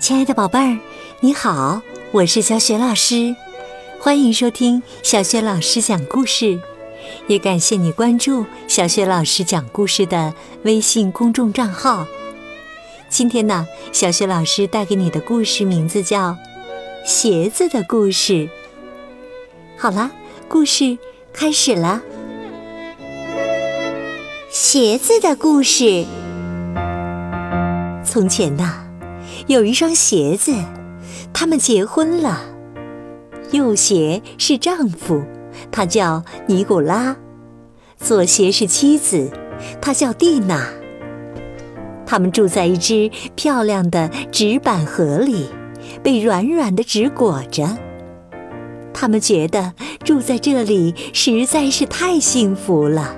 亲爱的宝贝儿，你好，我是小雪老师，欢迎收听小雪老师讲故事，也感谢你关注小雪老师讲故事的微信公众账号。今天呢，小雪老师带给你的故事名字叫《鞋子的故事》。好啦，故事开始了，《鞋子的故事》。从前呢，有一双鞋子，他们结婚了。右鞋是丈夫，他叫尼古拉；左鞋是妻子，她叫蒂娜。他们住在一只漂亮的纸板盒里，被软软的纸裹着。他们觉得住在这里实在是太幸福了，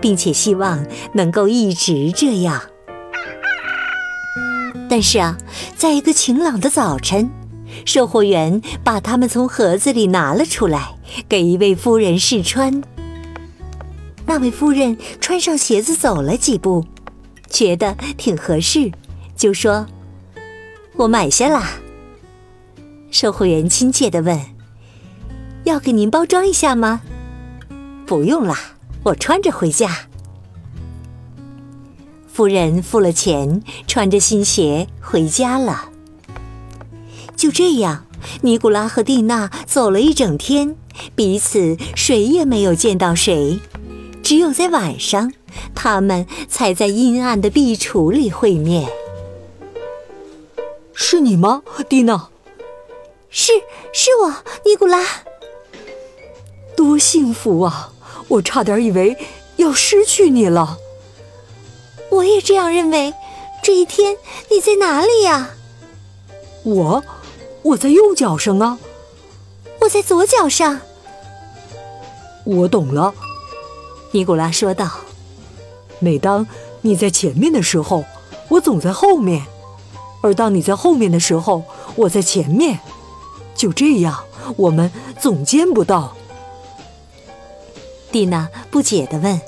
并且希望能够一直这样。但是啊，在一个晴朗的早晨，售货员把它们从盒子里拿了出来，给一位夫人试穿。那位夫人穿上鞋子走了几步，觉得挺合适，就说：“我买下啦。”售货员亲切地问：“要给您包装一下吗？”“不用啦，我穿着回家。”夫人付了钱，穿着新鞋回家了。就这样，尼古拉和蒂娜走了一整天，彼此谁也没有见到谁。只有在晚上，他们才在阴暗的壁橱里会面。是你吗，蒂娜？是，是我，尼古拉。多幸福啊！我差点以为要失去你了。我也这样认为。这一天你在哪里呀？我，我在右脚上啊。我在左脚上。我懂了，尼古拉说道。每当你在前面的时候，我总在后面；而当你在后面的时候，我在前面。就这样，我们总见不到。蒂娜不解地问。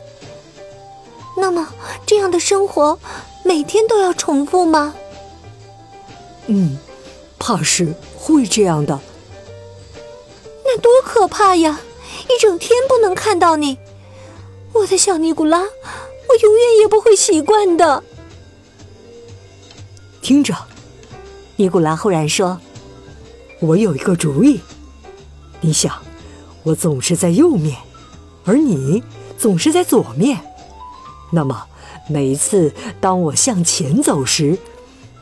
的生活每天都要重复吗？嗯，怕是会这样的。那多可怕呀！一整天不能看到你，我的小尼古拉，我永远也不会习惯的。听着，尼古拉忽然说：“我有一个主意。你想，我总是在右面，而你总是在左面。”那么，每一次当我向前走时，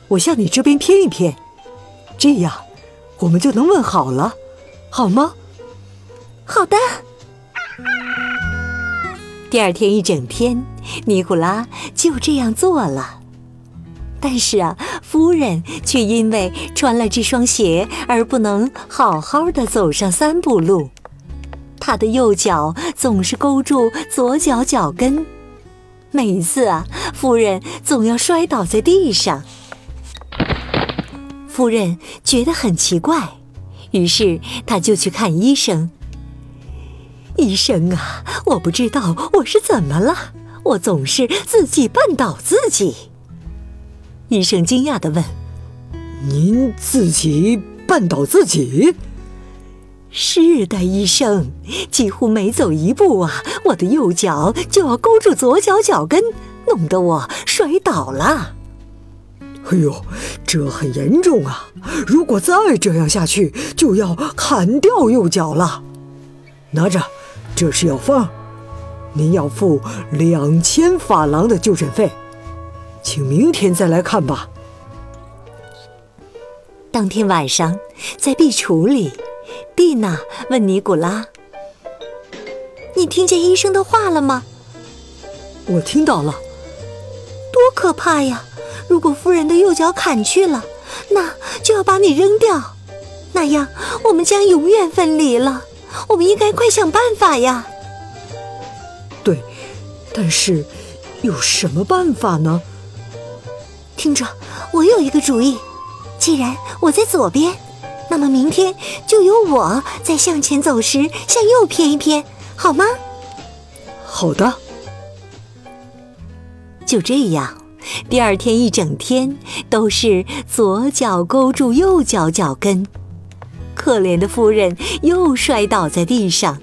我向你这边偏一偏，这样我们就能问好了，好吗？好的。第二天一整天，尼古拉就这样做了。但是啊，夫人却因为穿了这双鞋而不能好好的走上三步路，她的右脚总是勾住左脚脚跟。每次啊，夫人总要摔倒在地上。夫人觉得很奇怪，于是她就去看医生。医生啊，我不知道我是怎么了，我总是自己绊倒自己。医生惊讶地问：“您自己绊倒自己？”是的，医生，几乎每走一步啊，我的右脚就要勾住左脚脚跟，弄得我摔倒了。哎呦，这很严重啊！如果再这样下去，就要砍掉右脚了。拿着，这是药方，您要付两千法郎的就诊费，请明天再来看吧。当天晚上，在壁橱里。蒂娜问尼古拉：“你听见医生的话了吗？”“我听到了。”“多可怕呀！如果夫人的右脚砍去了，那就要把你扔掉，那样我们将永远分离了。我们应该快想办法呀！”“对，但是有什么办法呢？”“听着，我有一个主意。既然我在左边。”那么明天就由我在向前走时向右偏一偏，好吗？好的。就这样，第二天一整天都是左脚勾住右脚脚跟。可怜的夫人又摔倒在地上，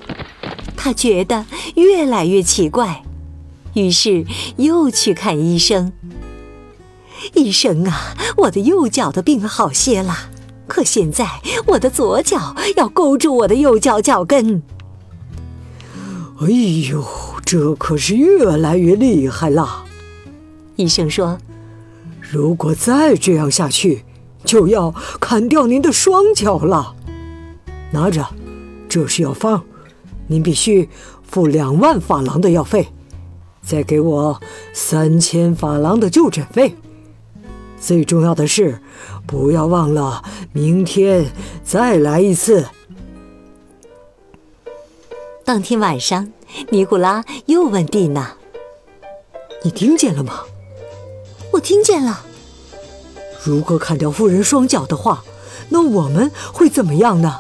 她觉得越来越奇怪，于是又去看医生。医生啊，我的右脚的病好些了，可现在我的左脚要勾住我的右脚脚跟。哎呦，这可是越来越厉害了。医生说：“如果再这样下去，就要砍掉您的双脚了。拿着，这是药方，您必须付两万法郎的药费，再给我三千法郎的就诊费。最重要的是，不要忘了明天再来一次。”当天晚上，尼古拉又问蒂娜：“你听见了吗？”我听见了。如果砍掉夫人双脚的话，那我们会怎么样呢？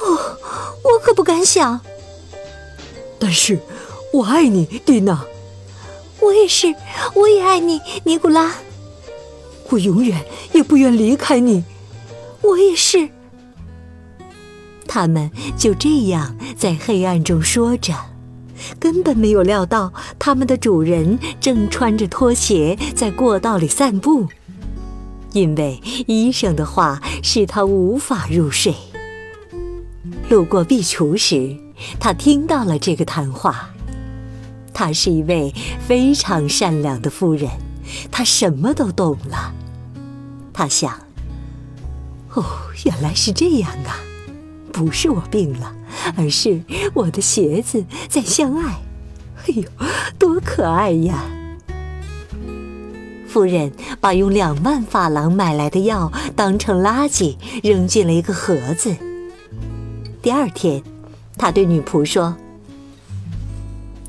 哦，我可不敢想。但是，我爱你，蒂娜。我也是，我也爱你，尼古拉。我永远也不愿离开你。我也是。他们就这样在黑暗中说着。根本没有料到，他们的主人正穿着拖鞋在过道里散步，因为医生的话使他无法入睡。路过壁橱时，他听到了这个谈话。她是一位非常善良的夫人，她什么都懂了。他想：“哦，原来是这样啊。”不是我病了，而是我的鞋子在相爱。哎呦，多可爱呀！夫人把用两万法郎买来的药当成垃圾扔进了一个盒子。第二天，她对女仆说：“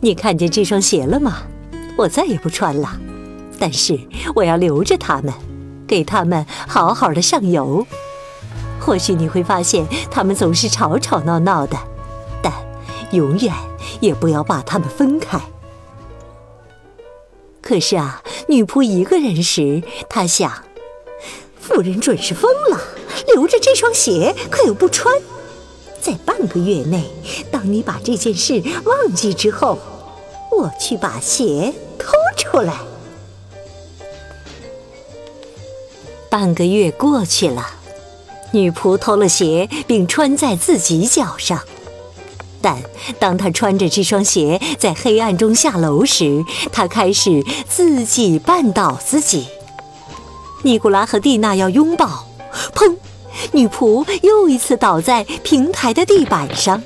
你看见这双鞋了吗？我再也不穿了，但是我要留着它们，给它们好好的上油。”或许你会发现他们总是吵吵闹闹的，但永远也不要把他们分开。可是啊，女仆一个人时，她想，夫人准是疯了，留着这双鞋可又不穿。在半个月内，当你把这件事忘记之后，我去把鞋偷出来。半个月过去了。女仆偷了鞋，并穿在自己脚上。但当她穿着这双鞋在黑暗中下楼时，她开始自己绊倒自己。尼古拉和蒂娜要拥抱，砰！女仆又一次倒在平台的地板上，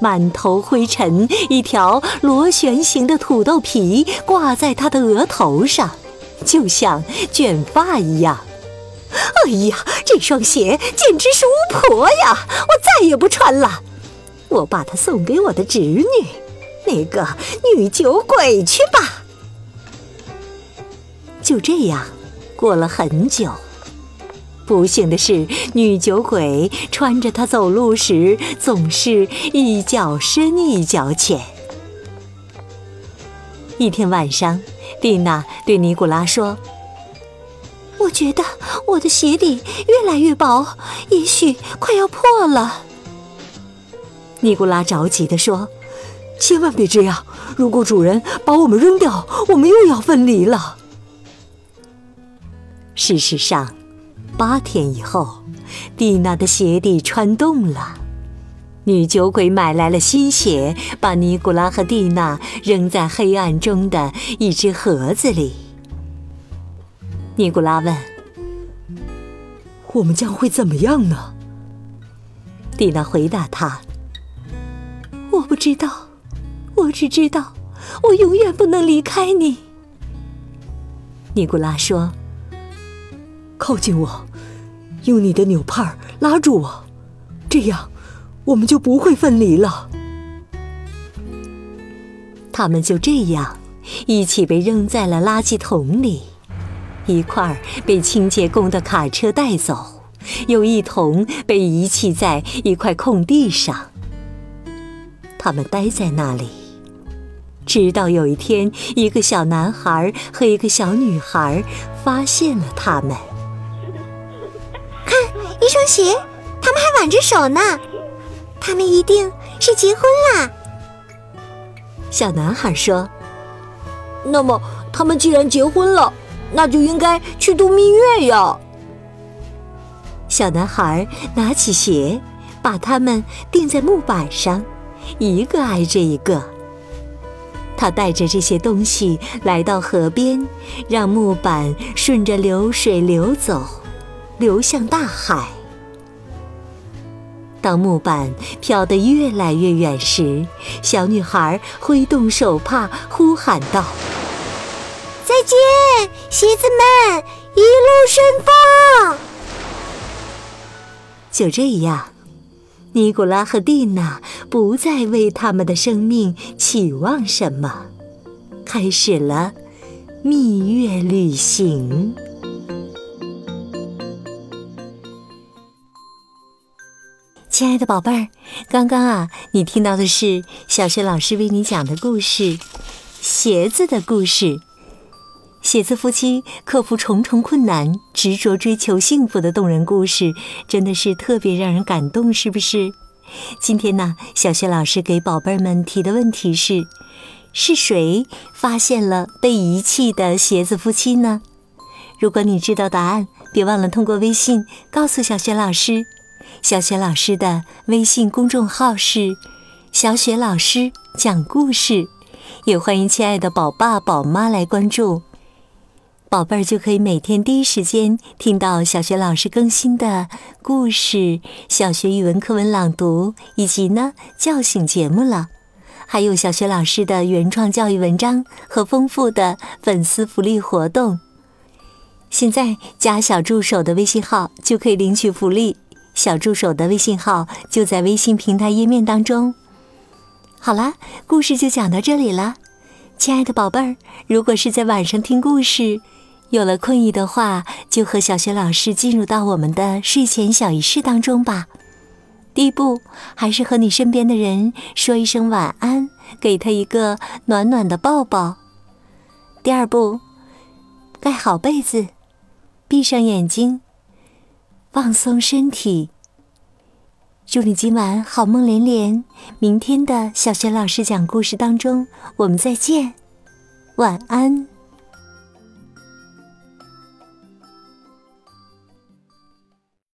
满头灰尘，一条螺旋形的土豆皮挂在她的额头上，就像卷发一样。哎呀，这双鞋简直是巫婆呀！我再也不穿了，我把它送给我的侄女，那个女酒鬼去吧。就这样，过了很久。不幸的是，女酒鬼穿着它走路时，总是一脚深一脚浅。一天晚上，蒂娜对尼古拉说。我觉得我的鞋底越来越薄，也许快要破了。尼古拉着急地说：“千万别这样！如果主人把我们扔掉，我们又要分离了。”事实上，八天以后，蒂娜的鞋底穿洞了。女酒鬼买来了新鞋，把尼古拉和蒂娜扔在黑暗中的一只盒子里。尼古拉问：“我们将会怎么样呢？”蒂娜回答他：“我不知道，我只知道我永远不能离开你。”尼古拉说：“靠近我，用你的纽帕拉住我，这样我们就不会分离了。”他们就这样一起被扔在了垃圾桶里。一块被清洁工的卡车带走，又一同被遗弃在一块空地上。他们待在那里，直到有一天，一个小男孩和一个小女孩发现了他们。看，一双鞋，他们还挽着手呢。他们一定是结婚啦。小男孩说：“那么，他们既然结婚了，那就应该去度蜜月呀。”小男孩拿起鞋，把它们钉在木板上，一个挨着一个。他带着这些东西来到河边，让木板顺着流水流走，流向大海。当木板飘得越来越远时，小女孩挥动手帕，呼喊道：“见，鞋子们，一路顺风！”就这样。尼古拉和蒂娜不再为他们的生命期望什么，开始了蜜月旅行。亲爱的宝贝儿，刚刚啊，你听到的是小学老师为你讲的故事《鞋子的故事》。鞋子夫妻克服重重困难，执着追求幸福的动人故事，真的是特别让人感动，是不是？今天呢，小学老师给宝贝们提的问题是：是谁发现了被遗弃的鞋子夫妻呢？如果你知道答案，别忘了通过微信告诉小学老师。小学老师的微信公众号是“小雪老师讲故事”，也欢迎亲爱的宝爸宝妈来关注。宝贝儿就可以每天第一时间听到小学老师更新的故事、小学语文课文朗读以及呢叫醒节目了，还有小学老师的原创教育文章和丰富的粉丝福利活动。现在加小助手的微信号就可以领取福利，小助手的微信号就在微信平台页面当中。好啦，故事就讲到这里了，亲爱的宝贝儿，如果是在晚上听故事。有了困意的话，就和小学老师进入到我们的睡前小仪式当中吧。第一步，还是和你身边的人说一声晚安，给他一个暖暖的抱抱。第二步，盖好被子，闭上眼睛，放松身体。祝你今晚好梦连连。明天的小学老师讲故事当中，我们再见，晚安。